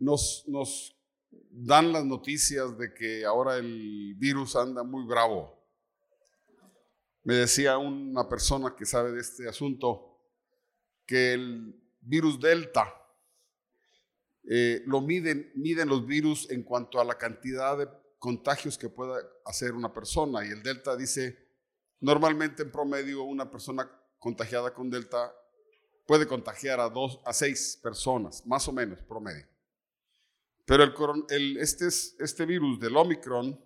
nos, dan las noticias de que ahora el virus anda muy bravo. Me decía una persona que sabe de este asunto que el virus Delta eh, lo miden, miden los virus en cuanto a la cantidad de contagios que pueda hacer una persona. Y el Delta dice, normalmente en promedio una persona contagiada con Delta puede contagiar a dos a seis personas, más o menos promedio. Pero este, este virus del Omicron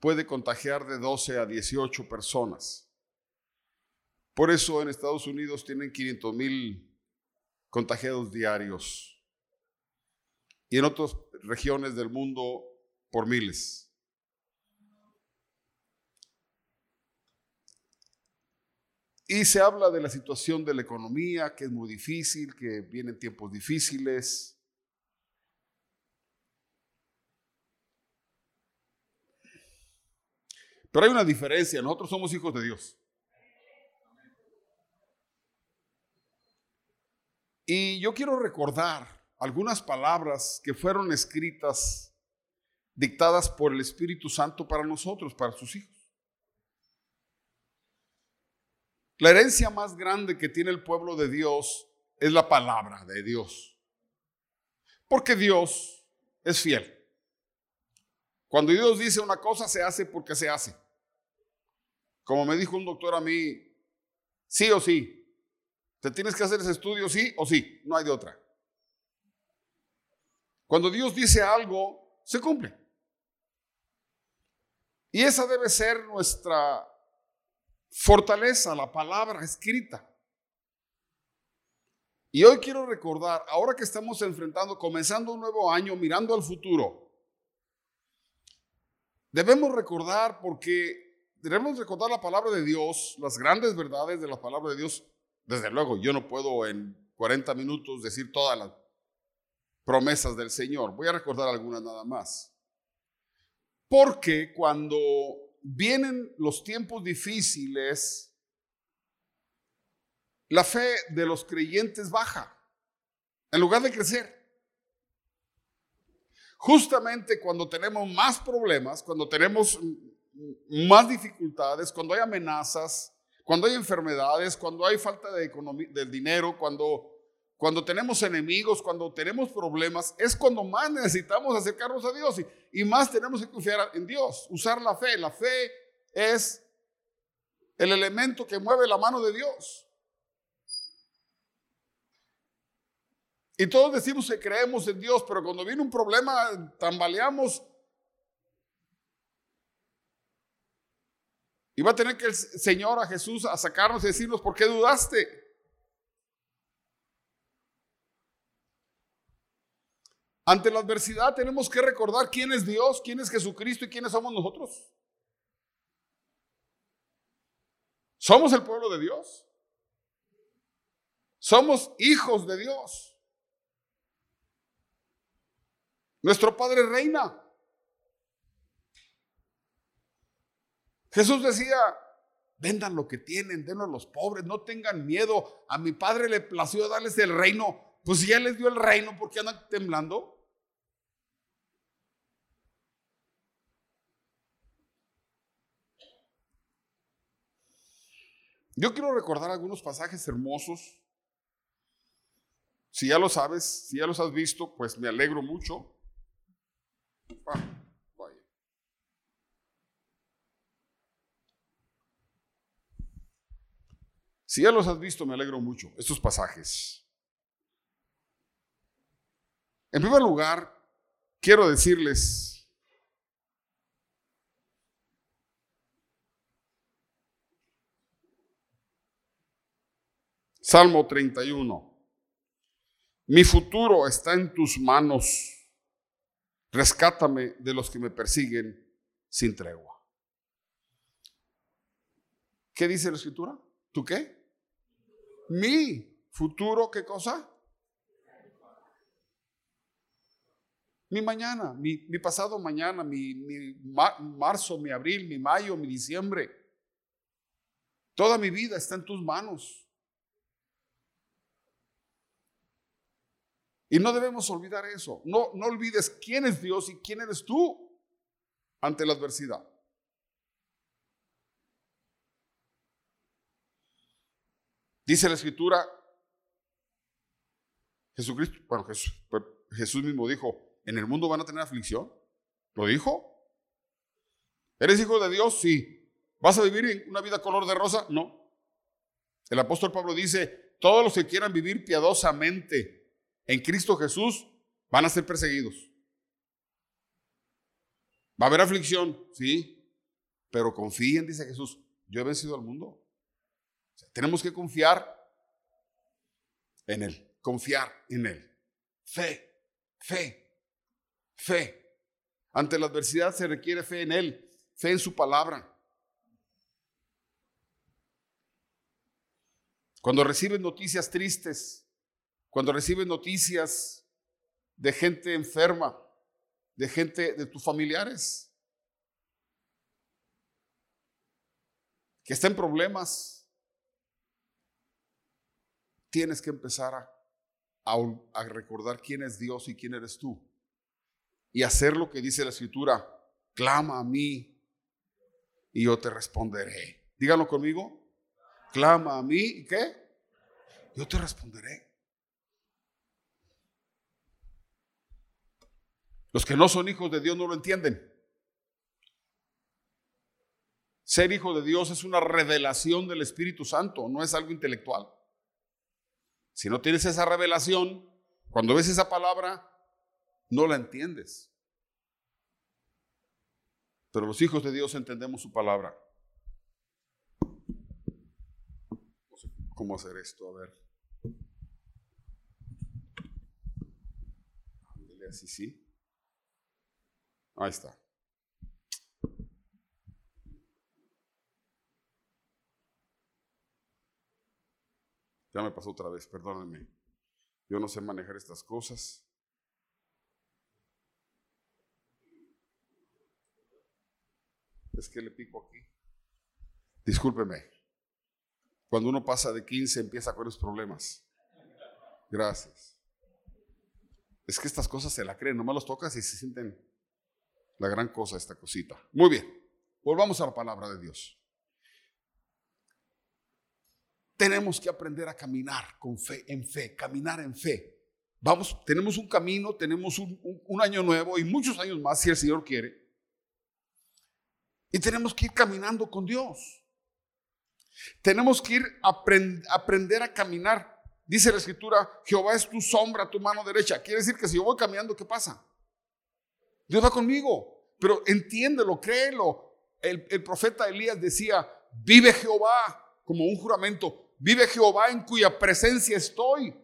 puede contagiar de 12 a 18 personas. Por eso en Estados Unidos tienen 500 mil contagiados diarios y en otras regiones del mundo por miles. Y se habla de la situación de la economía, que es muy difícil, que vienen tiempos difíciles. Pero hay una diferencia, nosotros somos hijos de Dios. Y yo quiero recordar algunas palabras que fueron escritas, dictadas por el Espíritu Santo para nosotros, para sus hijos. La herencia más grande que tiene el pueblo de Dios es la palabra de Dios. Porque Dios es fiel. Cuando Dios dice una cosa, se hace porque se hace. Como me dijo un doctor a mí, sí o sí. Te tienes que hacer ese estudio, sí o sí. No hay de otra. Cuando Dios dice algo, se cumple. Y esa debe ser nuestra fortaleza, la palabra escrita. Y hoy quiero recordar, ahora que estamos enfrentando, comenzando un nuevo año, mirando al futuro, debemos recordar porque debemos recordar la palabra de Dios, las grandes verdades de la palabra de Dios. Desde luego, yo no puedo en 40 minutos decir todas las promesas del Señor. Voy a recordar algunas nada más. Porque cuando vienen los tiempos difíciles, la fe de los creyentes baja en lugar de crecer. Justamente cuando tenemos más problemas, cuando tenemos más dificultades, cuando hay amenazas, cuando hay enfermedades, cuando hay falta de del dinero, cuando, cuando tenemos enemigos, cuando tenemos problemas, es cuando más necesitamos acercarnos a Dios y, y más tenemos que confiar en Dios, usar la fe. La fe es el elemento que mueve la mano de Dios. Y todos decimos que creemos en Dios, pero cuando viene un problema tambaleamos Y va a tener que el Señor a Jesús a sacarnos y decirnos, ¿por qué dudaste? Ante la adversidad tenemos que recordar quién es Dios, quién es Jesucristo y quiénes somos nosotros. Somos el pueblo de Dios. Somos hijos de Dios. Nuestro Padre reina. Jesús decía, vendan lo que tienen, denlo a los pobres, no tengan miedo. A mi padre le plació darles el reino. Pues si ya les dio el reino, ¿por qué andan temblando? Yo quiero recordar algunos pasajes hermosos. Si ya lo sabes, si ya los has visto, pues me alegro mucho. Ah. Si ya los has visto, me alegro mucho, estos pasajes. En primer lugar, quiero decirles Salmo 31. Mi futuro está en tus manos. Rescátame de los que me persiguen sin tregua. ¿Qué dice la escritura? ¿Tú qué? Mi futuro, ¿qué cosa? Mi mañana, mi, pasado mañana, mi, marzo, mi abril, mi mayo, mi diciembre. Toda mi vida está en tus manos. Y no debemos olvidar eso. No, no olvides quién es Dios y quién eres tú ante la adversidad. Dice la escritura, Jesucristo, bueno, Jesús, Jesús mismo dijo, en el mundo van a tener aflicción. ¿Lo dijo? ¿Eres hijo de Dios? Sí. ¿Vas a vivir en una vida color de rosa? No. El apóstol Pablo dice, todos los que quieran vivir piadosamente en Cristo Jesús van a ser perseguidos. Va a haber aflicción, sí, pero confíen, dice Jesús, yo he vencido al mundo. Tenemos que confiar en Él, confiar en Él. Fe, fe, fe. Ante la adversidad se requiere fe en Él, fe en su palabra. Cuando recibes noticias tristes, cuando recibes noticias de gente enferma, de gente de tus familiares, que está en problemas, tienes que empezar a, a, recordar quién es Dios y quién eres tú. Y hacer lo que dice la escritura, clama a mí y yo te responderé. Díganlo conmigo. Clama a mí y qué? Yo te responderé. Los que no son hijos de Dios no lo entienden. Ser hijo de Dios es una revelación del Espíritu Santo, no es algo intelectual. Si no tienes esa revelación, cuando ves esa palabra, no la entiendes. Pero los hijos de Dios entendemos su palabra. No sé cómo hacer esto, a ver. Así, sí. Ahí está. Ya me pasó otra vez, perdónenme. Yo no sé manejar estas cosas. Es que le pico aquí. Discúlpeme. Cuando uno pasa de 15 empieza con los problemas. Gracias. Es que estas cosas se la creen, nomás los tocas y se sienten la gran cosa esta cosita. Muy bien, volvamos a la palabra de Dios. Tenemos que aprender a caminar con fe, en fe, caminar en fe. Vamos, tenemos un camino, tenemos un, año nuevo y muchos años más si el Señor quiere. Y tenemos que ir caminando con Dios. Tenemos que ir a aprender a caminar. Dice la escritura, Jehová es tu sombra, tu mano derecha. Quiere decir que si yo voy caminando, ¿qué pasa? Dios va conmigo. Pero entiéndelo, créelo. El, el profeta Elías decía, vive Jehová como un juramento. Vive Jehová en cuya presencia estoy.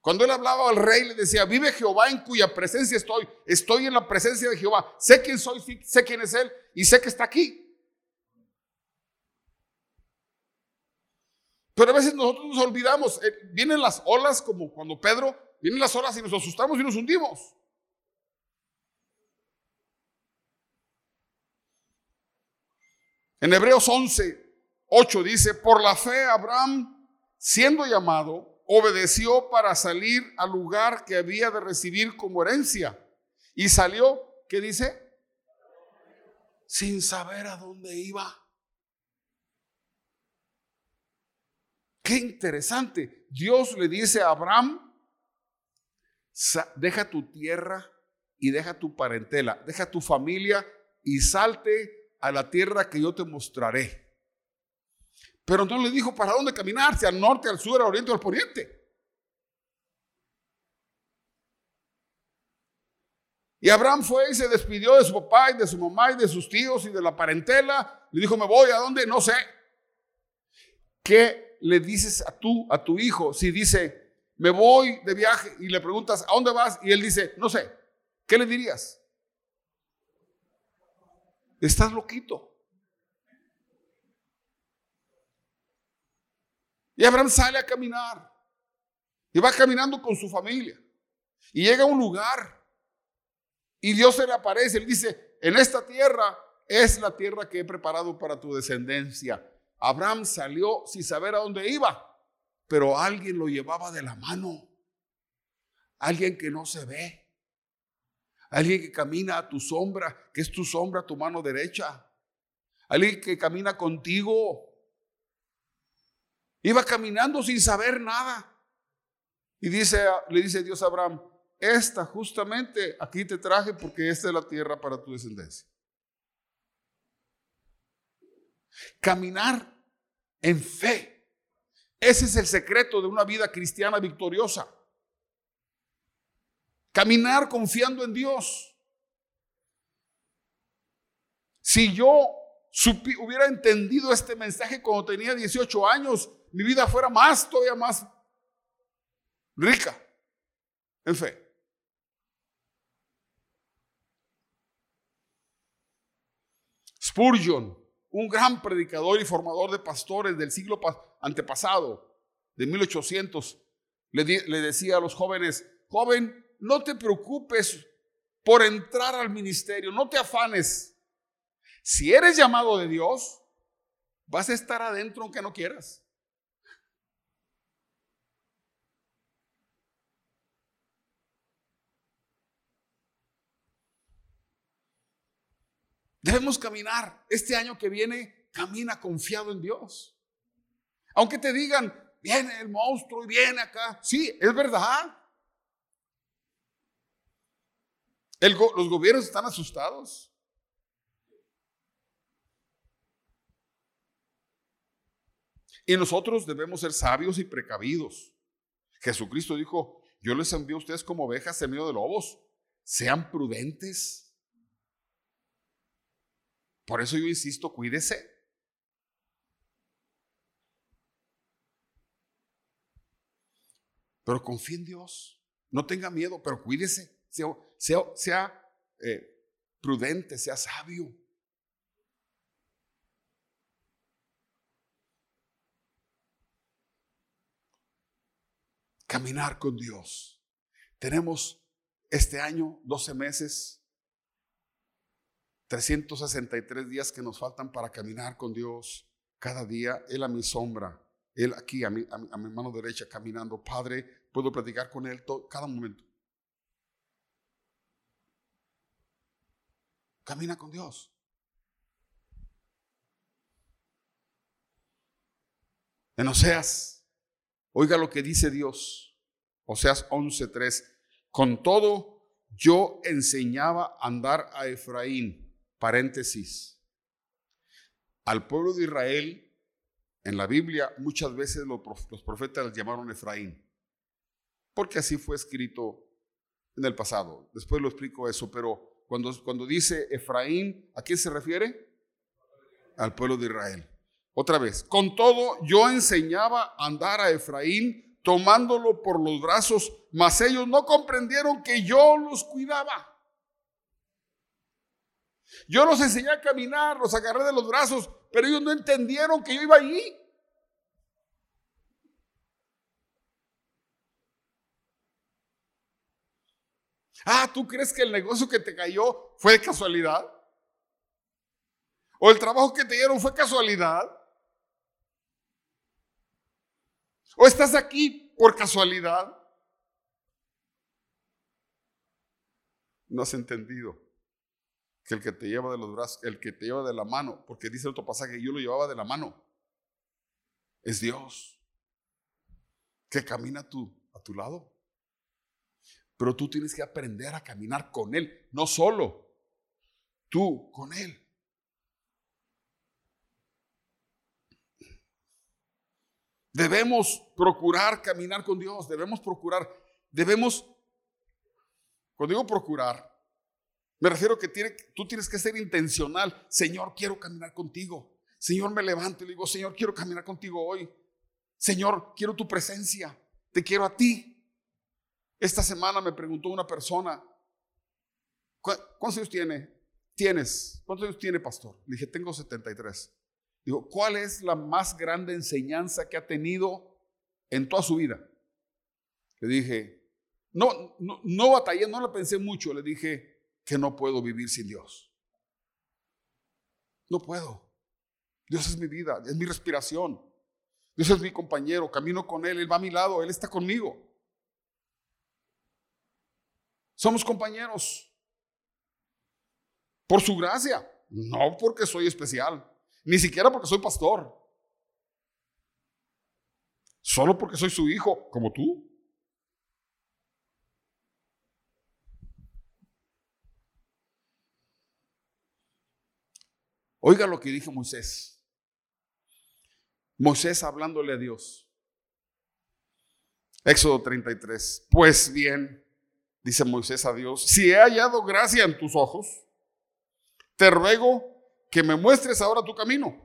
Cuando él hablaba al rey, le decía, vive Jehová en cuya presencia estoy. Estoy en la presencia de Jehová. Sé quién soy, sé quién es él y sé que está aquí. Pero a veces nosotros nos olvidamos. Eh, vienen las olas como cuando Pedro, vienen las olas y nos asustamos y nos hundimos. En Hebreos 11, 8 dice, por la fe Abraham, siendo llamado, obedeció para salir al lugar que había de recibir como herencia. Y salió, ¿qué dice? Sin saber a dónde iba. Qué interesante. Dios le dice a Abraham, deja tu tierra y deja tu parentela, deja tu familia y salte a la tierra que yo te mostraré. Pero no le dijo para dónde caminar, si al norte, al sur, al oriente o al poniente. Y Abraham fue y se despidió de su papá y de su mamá y de sus tíos y de la parentela. Le dijo, me voy, ¿a dónde? No sé. ¿Qué le dices a tú, a tu hijo, si dice, me voy de viaje y le preguntas, ¿a dónde vas? Y él dice, no sé. ¿Qué le dirías? Estás loquito. Y Abraham sale a caminar. Y va caminando con su familia. Y llega a un lugar. Y Dios se le aparece. Él dice, en esta tierra es la tierra que he preparado para tu descendencia. Abraham salió sin saber a dónde iba. pero alguien lo llevaba de la mano. Alguien que no se ve. Alguien que camina a tu sombra, que es tu sombra, tu mano derecha. Alguien que camina contigo. Iba caminando sin saber nada. Y dice, le dice Dios a Abraham, esta justamente aquí te traje porque esta es la tierra para tu descendencia. Caminar en fe. Ese es el secreto de una vida cristiana victoriosa. Caminar confiando en Dios. Si yo hubiera entendido este mensaje cuando tenía 18 años, mi vida fuera más, todavía más rica en fe. Spurgeon, un gran predicador y formador de pastores del siglo antepasado, de 1800, le, le decía a los jóvenes, joven, no te preocupes por entrar al ministerio, no te afanes. Si eres llamado de Dios, vas a estar adentro aunque no quieras. Debemos caminar. Este año que viene, camina confiado en Dios. Aunque te digan, viene el monstruo y viene acá. Sí, es verdad. los gobiernos están asustados. Y nosotros debemos ser sabios y precavidos. Jesucristo dijo, yo les envío a ustedes como ovejas en medio de lobos. Sean prudentes. Por eso yo insisto, cuídese. Pero confíe en Dios. No tenga miedo, pero cuídese. Sea, eh, prudente, sea sabio. Caminar con Dios. Tenemos este año 12 meses 363 días que nos faltan para caminar con Dios. Cada día, Él a mi sombra, Él aquí a mi, a mi, mano derecha caminando. Padre, puedo platicar con Él todo, cada momento. Camina con Dios. En Oseas, oiga lo que dice Dios. Oseas 11:3. Con todo, yo enseñaba a andar a Efraín Paréntesis. Al pueblo de Israel, en la Biblia, muchas veces los profetas les llamaron Efraín, porque así fue escrito en el pasado. Después lo explico eso, pero cuando, cuando dice Efraín, ¿a quién se refiere? Al pueblo de Israel. Otra vez, con todo yo enseñaba a andar a Efraín tomándolo por los brazos, mas ellos no comprendieron que yo los cuidaba. Yo los enseñé a caminar, los agarré de los brazos, pero ellos no entendieron que yo iba allí. Ah, ¿tú crees que el negocio que te cayó fue de casualidad? ¿O el trabajo que te dieron fue casualidad? ¿O estás aquí por casualidad? No has entendido que el que te lleva de los brazos, el que te lleva de la mano, porque dice otro pasaje, yo lo llevaba de la mano, es Dios, que camina a a tu lado. Pero tú tienes que aprender a caminar con Él, no solo, tú con Él. Debemos procurar caminar con Dios, debemos procurar, debemos, cuando digo procurar, me refiero que tiene, tú tienes que ser intencional. Señor, quiero caminar contigo. Señor, me levanto y le digo, Señor, quiero caminar contigo hoy. Señor, quiero tu presencia. Te quiero a ti. Esta semana me preguntó una persona, ¿cuántos años tiene? Tienes. ¿Cuántos años tiene, pastor? Le dije, tengo 73. Digo, ¿cuál es la más grande enseñanza que ha tenido en toda su vida? Le dije, no, no, no batallé, no la pensé mucho. Le dije, que no puedo vivir sin Dios. No puedo. Dios es mi vida, es mi respiración. Dios es mi compañero, camino con Él, Él va a mi lado, Él está conmigo. Somos compañeros. Por su gracia, no porque soy especial, ni siquiera porque soy pastor. Solo porque soy su hijo, como tú. Oiga lo que dijo Moisés. Moisés hablándole a Dios. Éxodo 33. Pues bien, dice Moisés a Dios, si he hallado gracia en tus ojos, te ruego que me muestres ahora tu camino,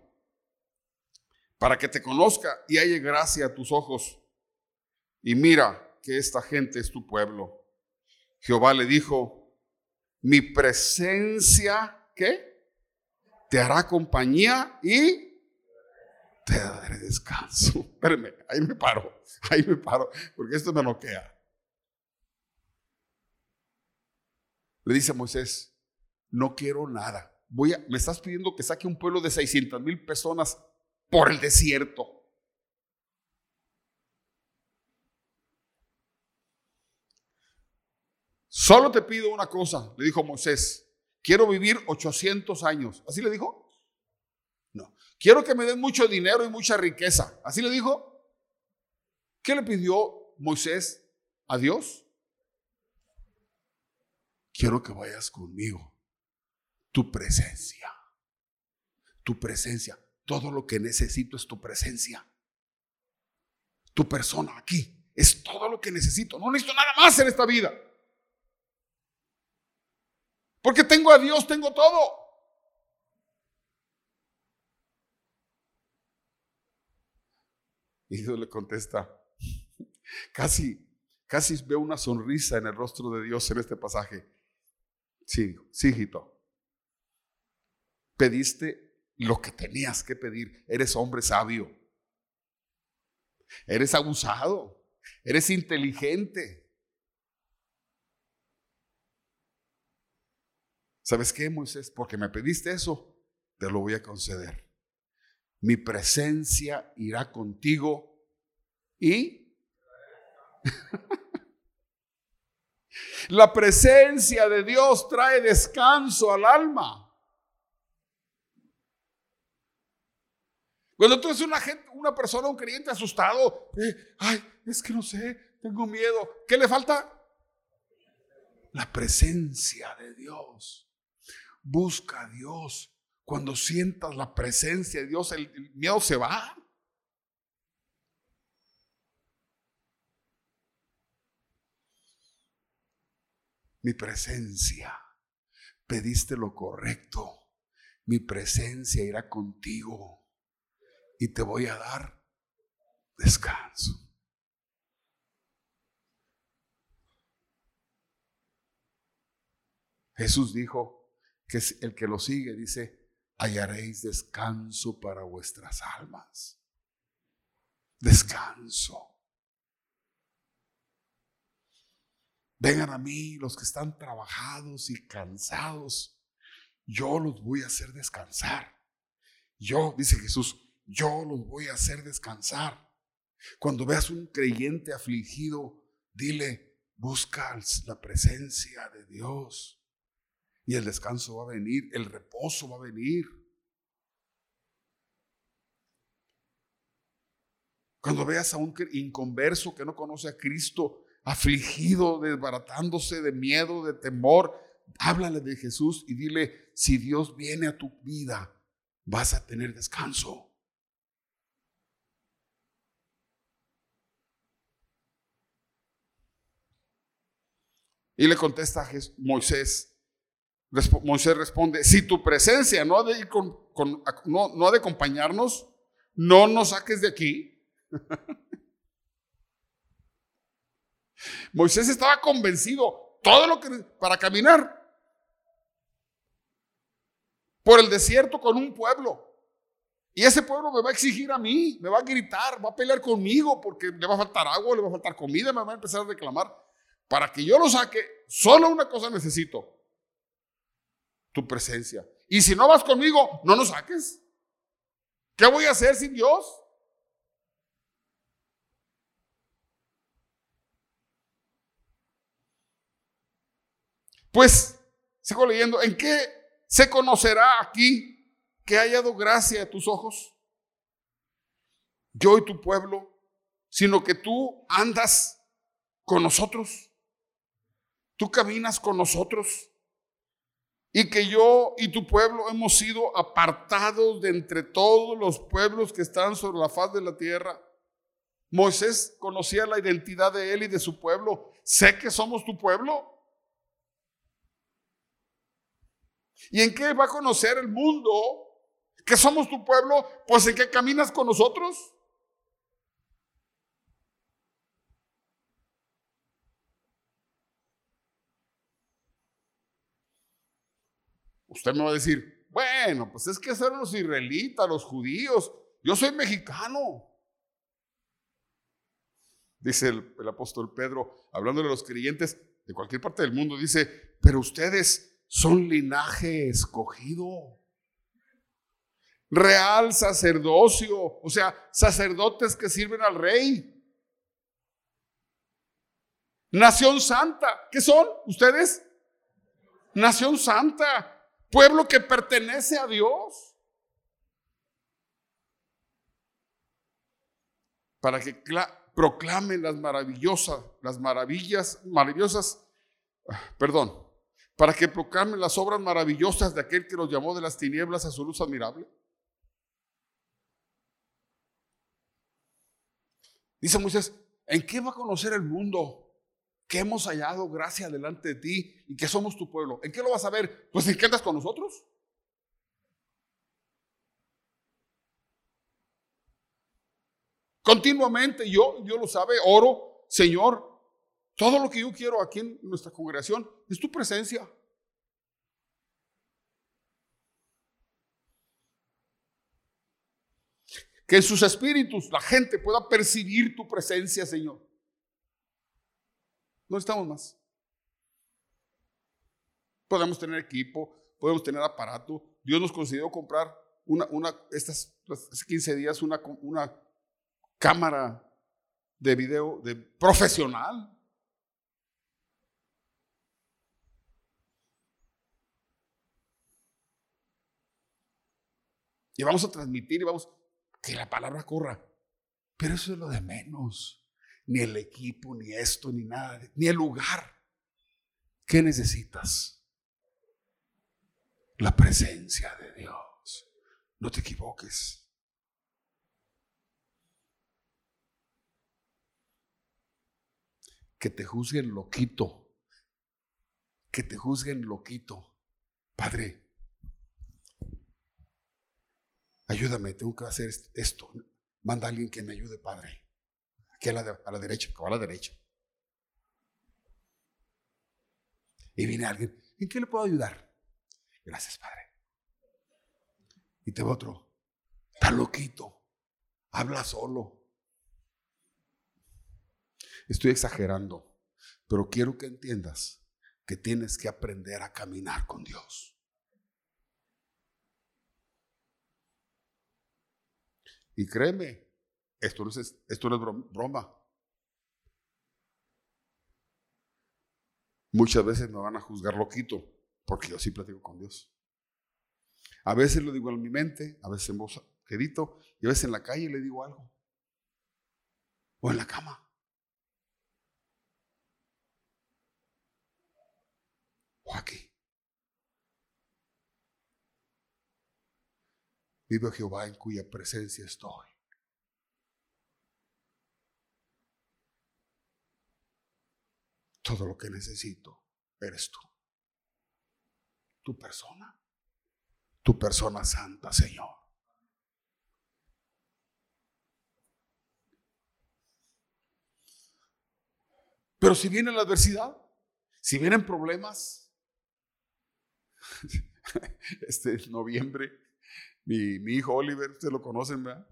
para que te conozca y halle gracia a tus ojos. Y mira que esta gente es tu pueblo. Jehová le dijo, mi presencia, ¿qué? Te hará compañía y te daré descanso. Espérenme, ahí me paro, ahí me paro, porque esto me noquea. Le dice a Moisés, no quiero nada. Voy a, me estás pidiendo que saque un pueblo de 600 mil personas por el desierto. Solo te pido una cosa, le dijo Moisés. Quiero vivir 800 años. ¿Así le dijo? Quiero que me den mucho dinero y mucha riqueza. ¿Así le dijo? ¿Qué le pidió Moisés a Dios? Quiero que vayas conmigo. Tu presencia. Tu presencia. Todo lo que necesito es tu presencia. Tu persona aquí. Es todo lo que necesito. No necesito nada más en esta vida. Porque tengo a Dios, tengo todo. Y Dios le contesta, casi, casi veo una sonrisa en el rostro de Dios en este pasaje. Sí, sí, hijito. Pediste lo que tenías que pedir. Eres hombre sabio. Eres abusado. Eres inteligente. ¿Sabes qué, Moisés? Porque me pediste eso, te lo voy a conceder mi presencia irá contigo y la presencia de Dios trae descanso al alma. Cuando tú eres una, gente, una persona, un creyente asustado, eh, ay, es que no sé, tengo miedo. ¿Qué le falta? La presencia de Dios. Busca a Dios. Cuando sientas la presencia de Dios, el, miedo se va. Mi presencia, pediste lo correcto. Mi presencia irá contigo y te voy a dar descanso. Jesús dijo que el que lo sigue, dice, hallaréis descanso para vuestras almas. Descanso. Vengan a mí los que están trabajados y cansados. Yo los voy a hacer descansar. Yo, dice Jesús, yo los voy a hacer descansar. Cuando veas un creyente afligido, dile, busca la presencia de Dios. Y el descanso va a venir, el reposo va a venir. Cuando veas a un inconverso que no conoce a Cristo, afligido, desbaratándose de miedo, de temor, háblale de Jesús y dile, si Dios viene a tu vida, vas a tener descanso. Y le contesta a Moisés, Moisés responde, si tu presencia no ha de, ir con, no, ha de acompañarnos, no nos saques de aquí. Moisés estaba convencido todo lo que para caminar por el desierto con un pueblo. Y ese pueblo me va a exigir a mí, me va a gritar, va a pelear conmigo porque le va a faltar agua, le va a faltar comida, me va a empezar a reclamar. Para que yo lo saque, solo una cosa necesito, tu presencia. Y si no vas conmigo, no nos saques. ¿Qué voy a hacer sin Dios? Pues, sigo leyendo, ¿en qué se conocerá aquí que haya dado gracia a tus ojos? Yo y tu pueblo, sino que tú andas con nosotros, tú caminas con nosotros y que yo y tu pueblo hemos sido apartados de entre todos los pueblos que están sobre la faz de la tierra. Moisés conocía la identidad de él y de su pueblo. Sé que somos tu pueblo. ¿Y en qué va a conocer el mundo que somos tu pueblo? Pues en qué caminas con nosotros. Usted me va a decir, bueno, pues es que eran los israelitas, los judíos. Yo soy mexicano. Dice el, apóstol Pedro, hablando de los creyentes de cualquier parte del mundo, dice, pero ustedes son linaje escogido. Real sacerdocio, o sea, sacerdotes que sirven al rey. Nación santa, ¿qué son ustedes? Nación santa, pueblo que pertenece a Dios. Para que proclamen las maravillosas, las maravillas, maravillosas, perdón, para que proclamen las obras maravillosas de aquel que los llamó de las tinieblas a su luz admirable. Dice Moisés, ¿en qué va a conocer el mundo? Que hemos hallado gracia delante de ti y que somos tu pueblo. ¿En qué lo vas a ver? Pues qué andas con nosotros. Continuamente yo, Dios lo sabe, oro, Señor, todo lo que yo quiero aquí en nuestra congregación es tu presencia. Que en sus espíritus la gente pueda percibir tu presencia, Señor. No estamos más. Podemos tener equipo, podemos tener aparato. Dios nos concedió comprar una, una estas, hace 15 días una, una cámara de video de profesional. Y vamos a transmitir y vamos que la palabra corra. Pero eso es lo de menos ni el equipo, ni esto, ni nada, ni el lugar. ¿Qué necesitas? La presencia de Dios. No te equivoques. Que te juzguen loquito. Que te juzguen loquito. Padre, ayúdame, tengo que hacer esto. Manda a alguien que me ayude, Padre a la, a la derecha, a la derecha. Y viene alguien, ¿en qué le puedo ayudar? Gracias, Padre. Y te va otro, está loquito, habla solo. Estoy exagerando, pero quiero que entiendas que tienes que aprender a caminar con Dios. Y créeme, esto no es, esto no es broma. Muchas veces me van a juzgar loquito, porque yo sí platico con Dios. A veces lo digo en mi mente, a veces en voz quedito, y a veces en la calle le digo algo. O en la cama. O aquí. Vive Jehová en cuya presencia estoy. Todo lo que necesito eres tú. Tu persona. Tu persona santa, Señor. Pero si viene la adversidad, si vienen problemas, este noviembre, mi, mi hijo Oliver, ustedes lo conocen, ¿verdad?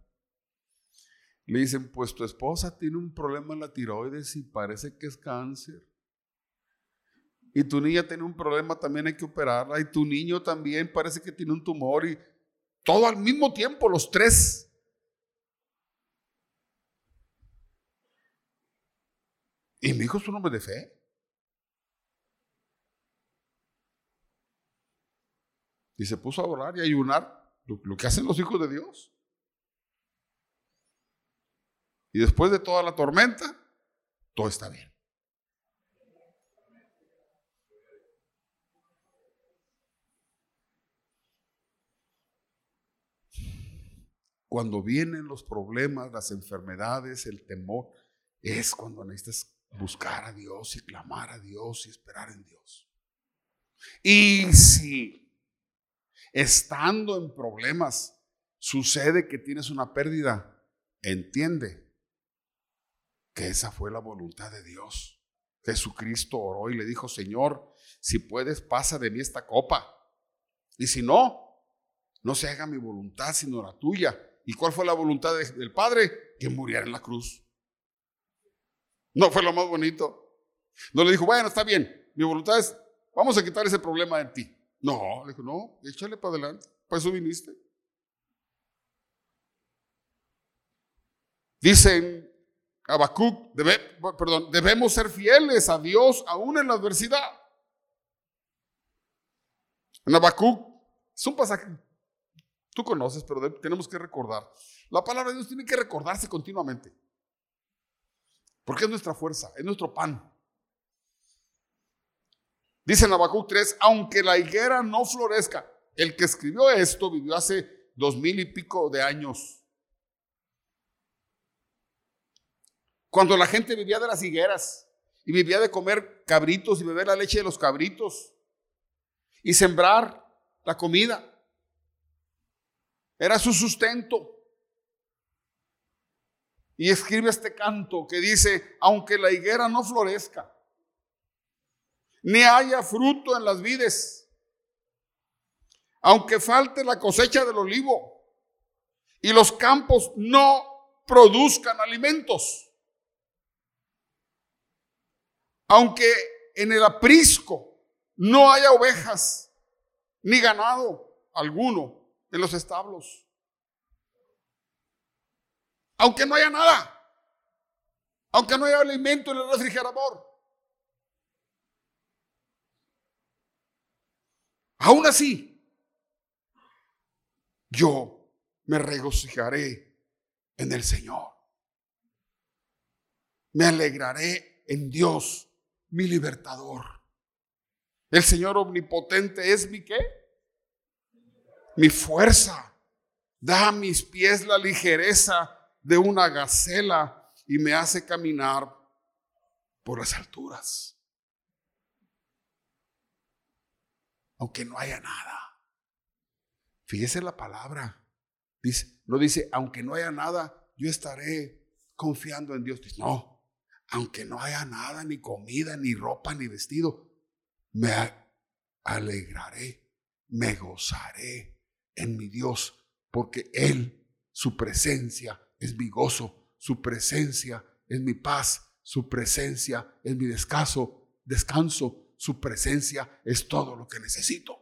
Le dicen, pues tu esposa tiene un problema en la tiroides y parece que es cáncer. Y tu niña tiene un problema, también hay que operarla. Y tu niño también parece que tiene un tumor. Y todo al mismo tiempo, los tres. Y mi hijo es un hombre de fe. Y se puso a orar y ayunar, lo, que hacen los hijos de Dios. Y después de toda la tormenta, todo está bien. Cuando vienen los problemas, las enfermedades, el temor, es cuando necesitas buscar a Dios y clamar a Dios y esperar en Dios. Y si estando en problemas sucede que tienes una pérdida, entiende que esa fue la voluntad de Dios. Jesucristo oró y le dijo, Señor, si puedes, pasa de mí esta copa. Y si no, no se haga mi voluntad, sino la tuya. ¿Y cuál fue la voluntad del Padre? Que muriera en la cruz. No fue lo más bonito. No le dijo, bueno, está bien, mi voluntad es, vamos a quitar ese problema de ti. No, le dijo, no, échale para adelante, para eso viniste. Dicen Habacuc, perdón, debemos ser fieles a Dios aún en la adversidad. En Habacuc es un pasaje Tú conoces, pero tenemos que recordar. La palabra de Dios tiene que recordarse continuamente. Porque es nuestra fuerza, es nuestro pan. Dice en Habacuc 3, aunque la higuera no florezca, el que escribió esto vivió hace dos mil y pico de años. Cuando la gente vivía de las higueras y vivía de comer cabritos y beber la leche de los cabritos y sembrar la comida. Era su sustento. Y escribe este canto que dice, aunque la higuera no florezca, ni haya fruto en las vides, aunque falte la cosecha del olivo y los campos no produzcan alimentos, aunque en el aprisco no haya ovejas ni ganado alguno, en los establos. Aunque no haya nada. Aunque no haya alimento en el refrigerador. Aún así, yo me regocijaré en el Señor. Me alegraré en Dios, mi libertador. El Señor omnipotente es mi qué? Mi fuerza. Da a mis pies la ligereza de una gacela y me hace caminar por las alturas. Aunque no haya nada. Fíjese la palabra. Dice, no dice, aunque no haya nada, yo estaré confiando en Dios. No, aunque no haya nada, ni comida, ni ropa, ni vestido, me alegraré, me gozaré en mi Dios, porque Él, su presencia es mi gozo, su presencia es mi paz, su presencia es mi descanso, descanso, su presencia es todo lo que necesito.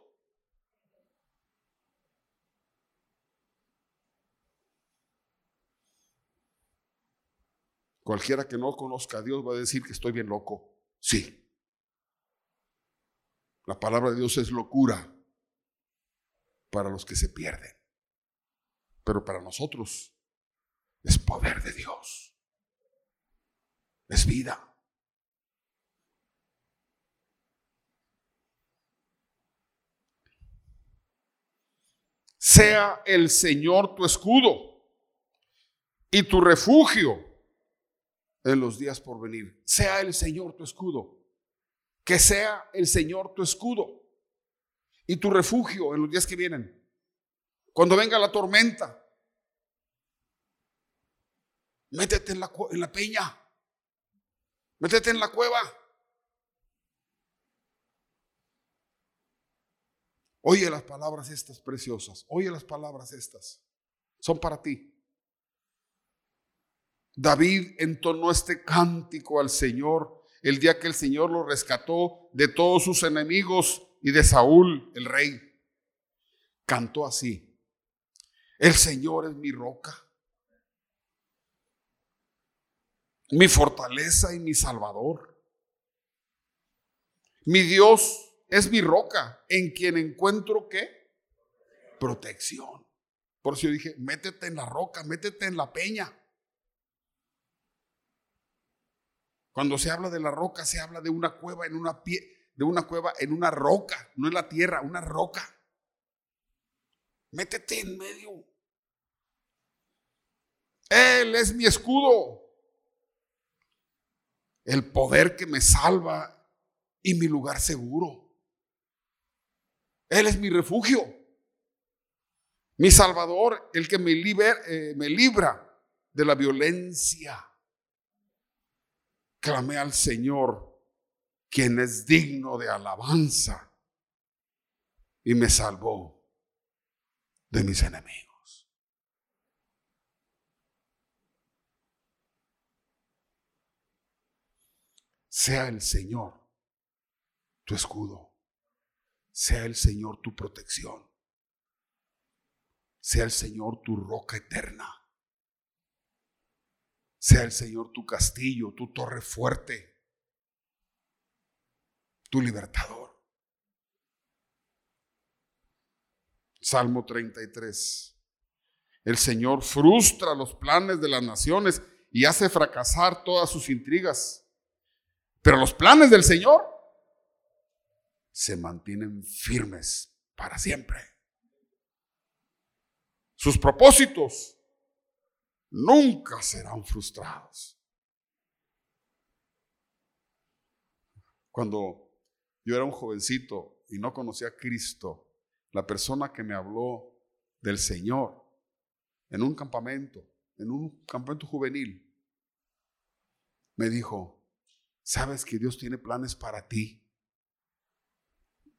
Cualquiera que no conozca a Dios va a decir que estoy bien loco. Sí. La palabra de Dios es locura para los que se pierden. Pero para nosotros es poder de Dios. Es vida. Sea el Señor tu escudo y tu refugio en los días por venir. Sea el Señor tu escudo. Que sea el Señor tu escudo y tu refugio en los días que vienen. Cuando venga la tormenta, métete en la, en la peña, métete en la cueva. Oye las palabras estas preciosas, oye las palabras estas, son para ti. David entonó este cántico al Señor el día que el Señor lo rescató de todos sus enemigos y de Saúl, el rey, cantó así. El Señor es mi roca, mi fortaleza y mi salvador. Mi Dios es mi roca, en quien encuentro qué? protección. Por eso yo dije, métete en la roca, métete en la peña. Cuando se habla de la roca, se habla de una cueva en una pie, de una cueva en una roca, no en la tierra, una roca. Métete en medio. Él es mi escudo. El poder que me salva y mi lugar seguro. Él es mi refugio. Mi Salvador, el que me, eh, me libra de la violencia clamé al Señor, quien es digno de alabanza, y me salvó de mis enemigos. Sea el Señor tu escudo, sea el Señor tu protección, sea el Señor tu roca eterna sea el Señor tu castillo, tu torre fuerte, tu libertador. Salmo 33. El Señor frustra los planes de las naciones y hace fracasar todas sus intrigas. Pero los planes del Señor se mantienen firmes para siempre. Sus propósitos nunca serán frustrados. Cuando yo era un jovencito y no conocía a Cristo, la persona que me habló del Señor en un campamento, en un campamento juvenil, me dijo, ¿sabes que Dios tiene planes para ti?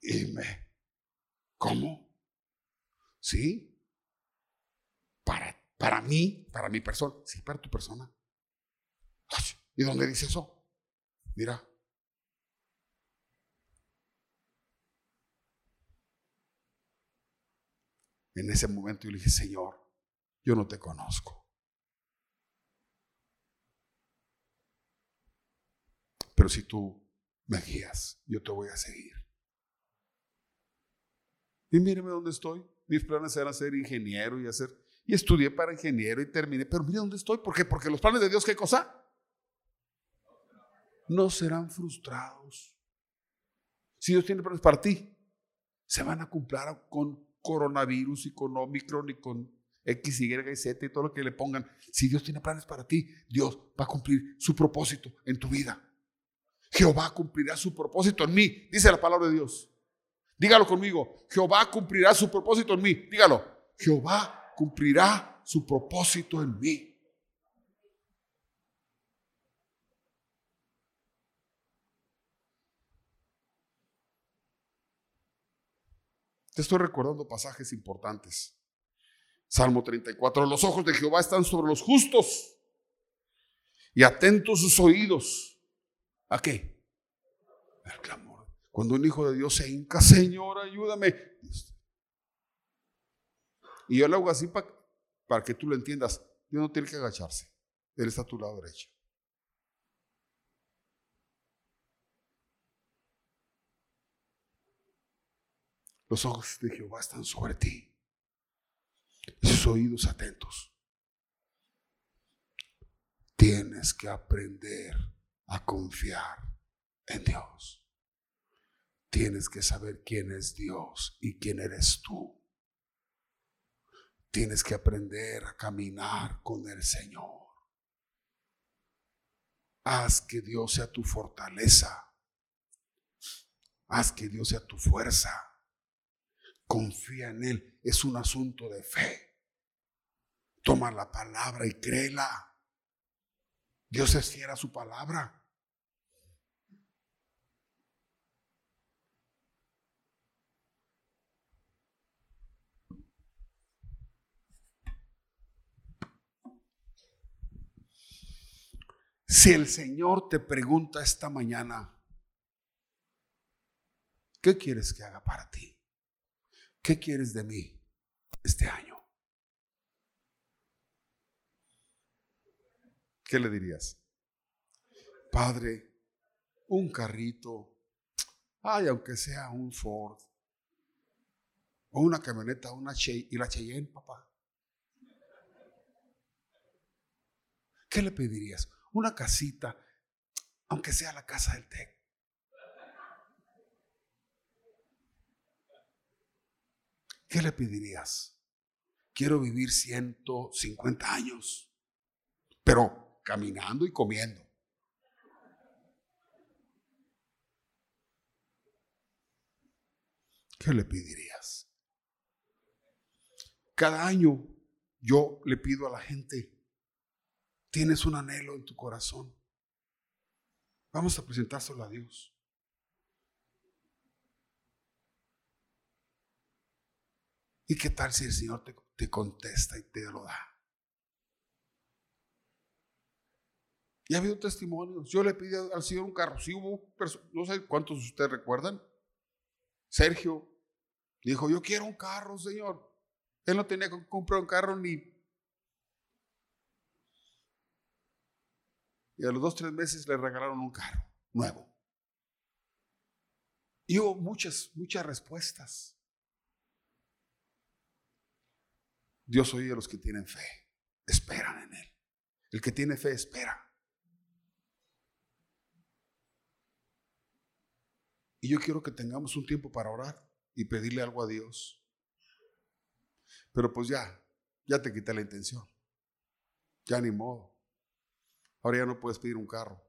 Y me, ¿cómo? Sí, para para mí, para mi persona. Sí, para tu persona. ¿Y dónde dice eso? Mira. En ese momento yo le dije, Señor, yo no te conozco. Pero si tú me guías, yo te voy a seguir. Y míreme dónde estoy. Mis planes eran ser ingeniero y hacer y estudié para ingeniero y terminé. Pero mira dónde estoy. ¿Por qué? Porque los planes de Dios, ¿qué cosa? No serán frustrados. Si Dios tiene planes para ti, se van a cumplir con coronavirus y con Omicron y con X, Y y Z y todo lo que le pongan. Si Dios tiene planes para ti, Dios va a cumplir su propósito en tu vida. Jehová cumplirá su propósito en mí, dice la palabra de Dios. Dígalo conmigo. Jehová cumplirá su propósito en mí. Dígalo. Jehová cumplirá su propósito en mí. Te estoy recordando pasajes importantes. Salmo 34. Los ojos de Jehová están sobre los justos y atentos sus oídos. ¿A qué? Al clamor. Cuando un hijo de Dios se hinca, Señor, ayúdame. Y yo lo hago así para, para que tú lo entiendas. Dios no tiene que agacharse. Él está a tu lado derecho. Los ojos de Jehová están sobre ti. Sus oídos atentos. Tienes que aprender a confiar en Dios. Tienes que saber quién es Dios y quién eres tú. Tienes que aprender a caminar con el Señor. Haz que Dios sea tu fortaleza. Haz que Dios sea tu fuerza. Confía en Él. Es un asunto de fe. Toma la palabra y créela. Dios es fiel a su palabra. Si el Señor te pregunta esta mañana, ¿qué quieres que haga para ti? ¿Qué quieres de mí este año? ¿Qué le dirías? Padre, un carrito, ay, aunque sea un Ford, O una camioneta, una Chey y la Cheyenne, papá. ¿Qué le pedirías? Una casita, aunque sea la casa del TEC. ¿Qué le pedirías? Quiero vivir 150 años, pero caminando y comiendo. ¿Qué le pedirías? Cada año yo le pido a la gente, tienes un anhelo en tu corazón. Vamos a presentárselo a Dios. ¿Y qué tal si el Señor te, te contesta y te lo da? Y ha habido testimonios. Yo le pedí al Señor un carro. Sí hubo, no sé cuántos de ustedes recuerdan. Sergio dijo, yo quiero un carro, Señor. Él no tenía que comprar un carro ni... Y a los dos, tres meses le regalaron un carro nuevo. Y hubo muchas, muchas respuestas. Dios oye a los que tienen fe, esperan en Él. El que tiene fe espera. Y yo quiero que tengamos un tiempo para orar y pedirle algo a Dios. Pero pues ya, ya te quité la intención. Ya ni modo. Ahora ya no puedes pedir un carro.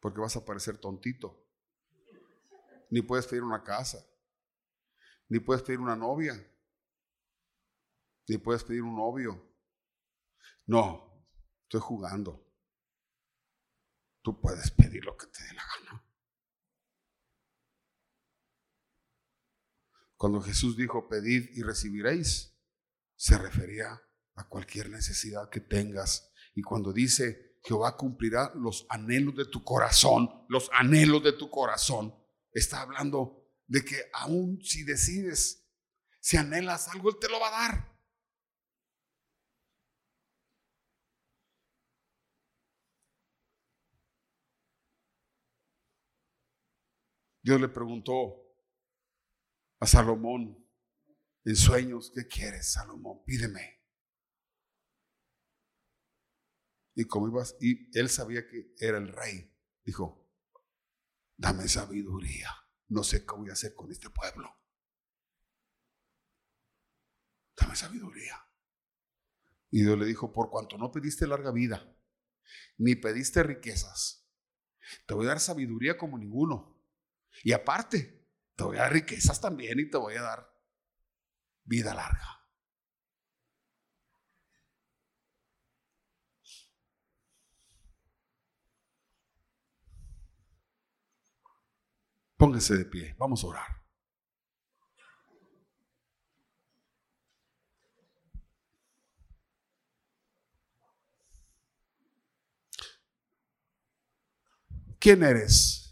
Porque vas a parecer tontito. Ni puedes pedir una casa. Ni puedes pedir una novia. Ni puedes pedir un novio. No, estoy jugando. Tú puedes pedir lo que te dé la gana. Cuando Jesús dijo, pedid y recibiréis, se refería a cualquier necesidad que tengas. Y cuando dice, Jehová cumplirá los anhelos de tu corazón, los anhelos de tu corazón, está hablando de que aún si decides, si anhelas algo, Él te lo va a dar. Dios le preguntó a Salomón en sueños, ¿qué quieres, Salomón? Pídeme. Y como ibas, y él sabía que era el rey, dijo, dame sabiduría, no sé qué voy a hacer con este pueblo. Dame sabiduría. Y Dios le dijo, por cuanto no pediste larga vida, ni pediste riquezas, te voy a dar sabiduría como ninguno. Y aparte, te voy a dar riquezas también y te voy a dar vida larga. Póngase de pie, vamos a orar. ¿Quién eres?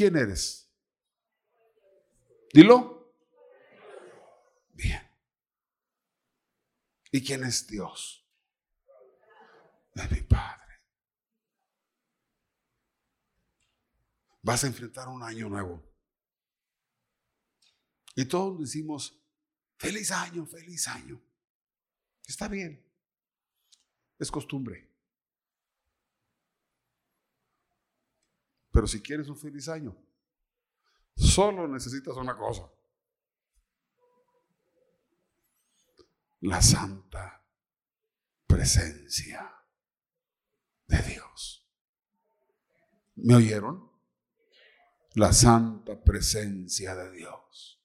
¿Quién eres? Dilo. Bien. ¿Y quién es Dios? Es mi Padre. Vas a enfrentar un año nuevo. Y todos decimos, feliz año, feliz año. Está bien. Es costumbre. Pero si quieres un feliz año, Solo necesitas una cosa. La santa presencia de Dios. ¿Me oyeron? La santa presencia de Dios.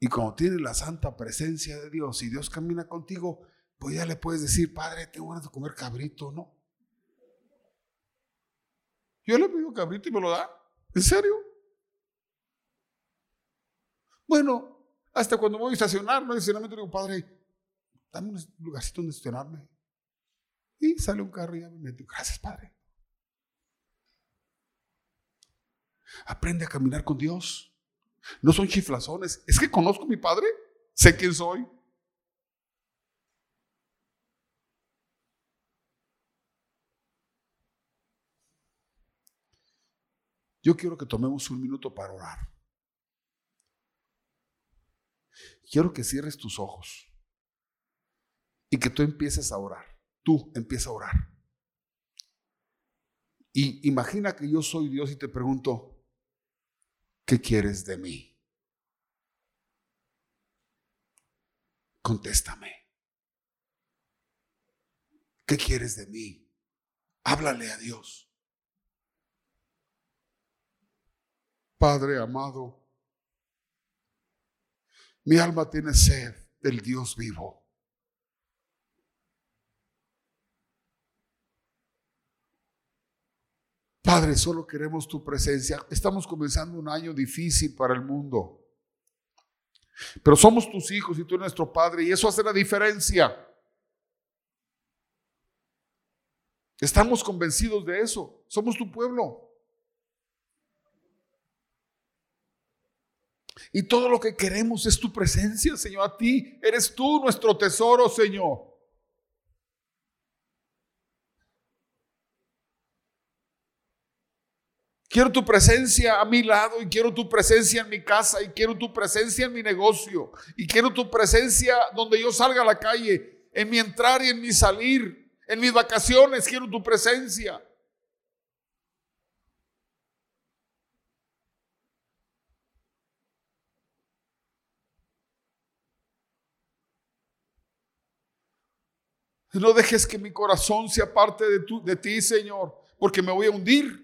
Y cuando tienes la santa presencia de Dios y Dios camina contigo, pues ya le puedes decir, Padre, tengo ganas de comer cabrito, ¿no? Yo le pido cabrito y me lo da. ¿En serio? Bueno, hasta cuando voy a estacionar, no estacionamiento, digo, padre, dame un lugarcito donde estacionarme. Y sale un carro y ya me meto. Gracias, padre. Aprende a caminar con Dios. No son chiflazones. Es que conozco a mi padre, sé quién soy. Yo quiero que tomemos un minuto para orar. quiero que cierres tus ojos y que tú empieces a orar. Tú empieza a orar. Y imagina que yo soy Dios y te pregunto, ¿qué quieres de mí? Contéstame. ¿Qué quieres de mí? Háblale a Dios. Padre amado, mi alma tiene sed del Dios vivo. Padre, solo queremos tu presencia. Estamos comenzando un año difícil para el mundo. Pero somos tus hijos y tú eres nuestro Padre y eso hace la diferencia. Estamos convencidos de eso. Somos tu pueblo. Y todo lo que queremos es tu presencia, Señor. A ti eres tú nuestro tesoro, Señor. Quiero tu presencia a mi lado y quiero tu presencia en mi casa y quiero tu presencia en mi negocio y quiero tu presencia donde yo salga a la calle, en mi entrar y en mi salir, en mis vacaciones, quiero tu presencia. No dejes que mi corazón sea parte de, de ti, Señor, porque me voy a hundir.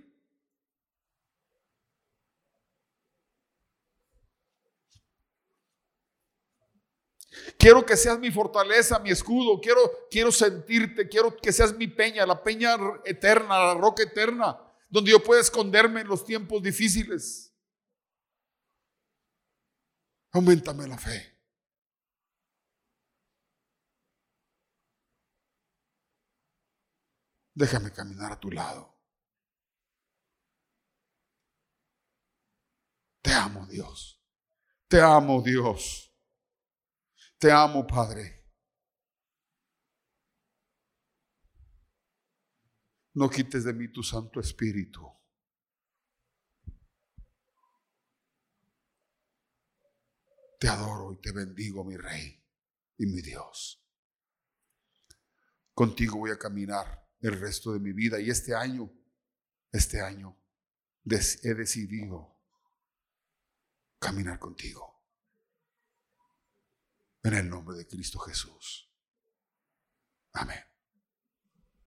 Quiero que seas mi fortaleza, mi escudo. Quiero, quiero sentirte. Quiero que seas mi peña, la peña eterna, la roca eterna, donde yo pueda esconderme en los tiempos difíciles. Aumentame la fe. Déjame caminar a tu lado. Te amo, Dios. Te amo, Dios. Te amo, Padre. No quites de mí tu Santo Espíritu. Te adoro y te bendigo, mi Rey y mi Dios. Contigo voy a caminar el resto de mi vida y este año, este año, he decidido caminar contigo. En el nombre de Cristo Jesús. Amén.